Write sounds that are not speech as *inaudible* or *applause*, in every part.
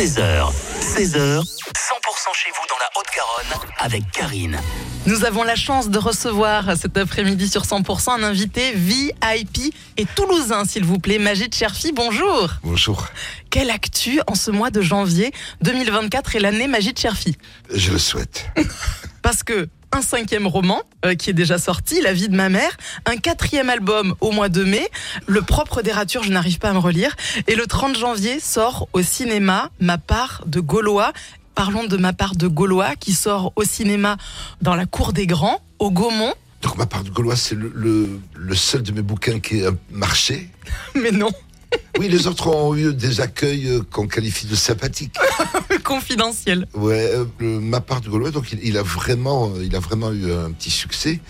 16h, 16h, 100% chez vous dans la Haute-Garonne avec Karine. Nous avons la chance de recevoir cet après-midi sur 100% un invité VIP et toulousain, s'il vous plaît, Magid Cherfi. Bonjour. Bonjour. Quelle actu en ce mois de janvier 2024 et l'année Magid Cherfi? Je le souhaite. Parce que un cinquième roman euh, qui est déjà sorti, La vie de ma mère, un quatrième album au mois de mai, Le propre des ratures, je n'arrive pas à me relire, et le 30 janvier sort au cinéma Ma part de Gaulois. Parlons de Ma part de Gaulois qui sort au cinéma dans la cour des grands, au Gaumont. Donc ma part de Gaulois, c'est le, le- le seul de mes bouquins qui a marché. *laughs* Mais non, Oui, les autres ont eu des accueils euh, qu'on qualifie de sympathiques. *laughs* *laughs* confidentiel. Ouais, euh, ma part de Gaulois, donc il, il a vraiment, euh, il a vraiment eu un petit succès.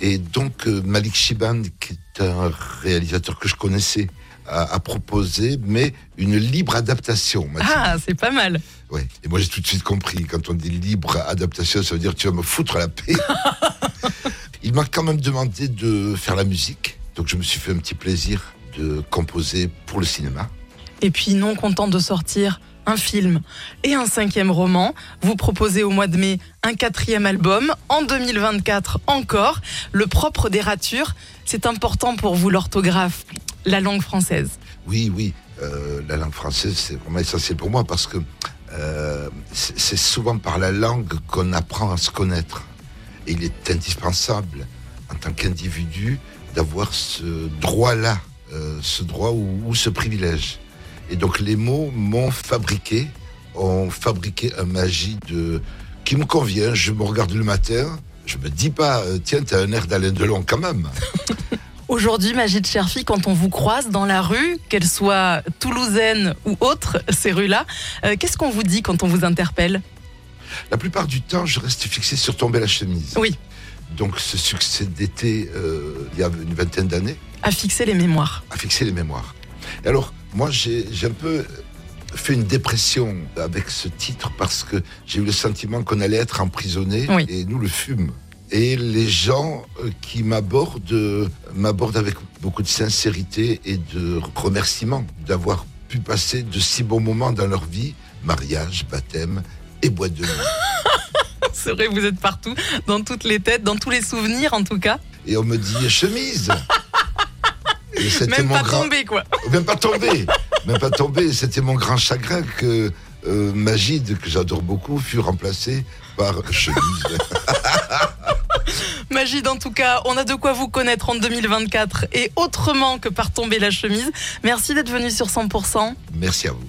Et donc euh, Malik Shiban, qui est un réalisateur que je connaissais, a, a proposé, mais une libre adaptation. Ah, c'est pas mal. Ouais. Et moi j'ai tout de suite compris. Quand on dit libre adaptation, ça veut dire tu vas me foutre la paix. *laughs* Il m'a quand même demandé de faire la musique, donc je me suis fait un petit plaisir de composer pour le cinéma. Et puis, non content de sortir un film et un cinquième roman, vous proposez au mois de mai un quatrième album. En 2024 encore, Le propre des ratures. C'est important pour vous l'orthographe, la langue française. Oui, oui, euh, la langue française c'est vraiment essentiel pour moi parce que euh, c'est souvent par la langue qu'on apprend à se connaître. Et il est indispensable en tant qu'individu d'avoir ce droit-là, euh, ce droit ou ce privilège. Et donc les mots m'ont fabriqué, ont fabriqué un magie de qui me convient. Je me regarde le matin, je me dis pas, euh, tiens, t'as un air d'Alain Delon quand même. *laughs* Aujourd'hui, Magid Cherfi, quand on vous croise dans la rue, qu'elle soit toulousaine ou autre, ces rues-là, euh, qu'est-ce qu'on vous dit quand on vous interpelle? La plupart du temps, je reste fixé sur tomber la chemise. Oui. Donc ce succès d'été, euh, il y a une vingtaine d'années, À fixer les mémoires. a fixé les mémoires. Et alors, moi, j'ai un peu fait une dépression avec ce titre parce que j'ai eu le sentiment qu'on allait être emprisonné Oui. et nous le fûmes. Et les gens euh, qui m'abordent euh, m'abordent avec beaucoup de sincérité et de remerciement d'avoir pu passer de si bons moments dans leur vie, mariage, baptême et boîte de nuit. *laughs* C'est vrai, vous êtes partout, dans toutes les têtes, dans tous les souvenirs en tout cas. et on me dit chemise. *laughs* *laughs* Même pas grand- tombé, quoi. Même pas tombé. Même pas tombé. C'était mon grand chagrin que euh, Magid, que j'adore beaucoup, fut remplacé par chemise. *laughs* Magid, en tout cas, on a de quoi vous connaître en 2024 et autrement que par tomber la chemise. Merci d'être venu sur 100%. Merci à vous.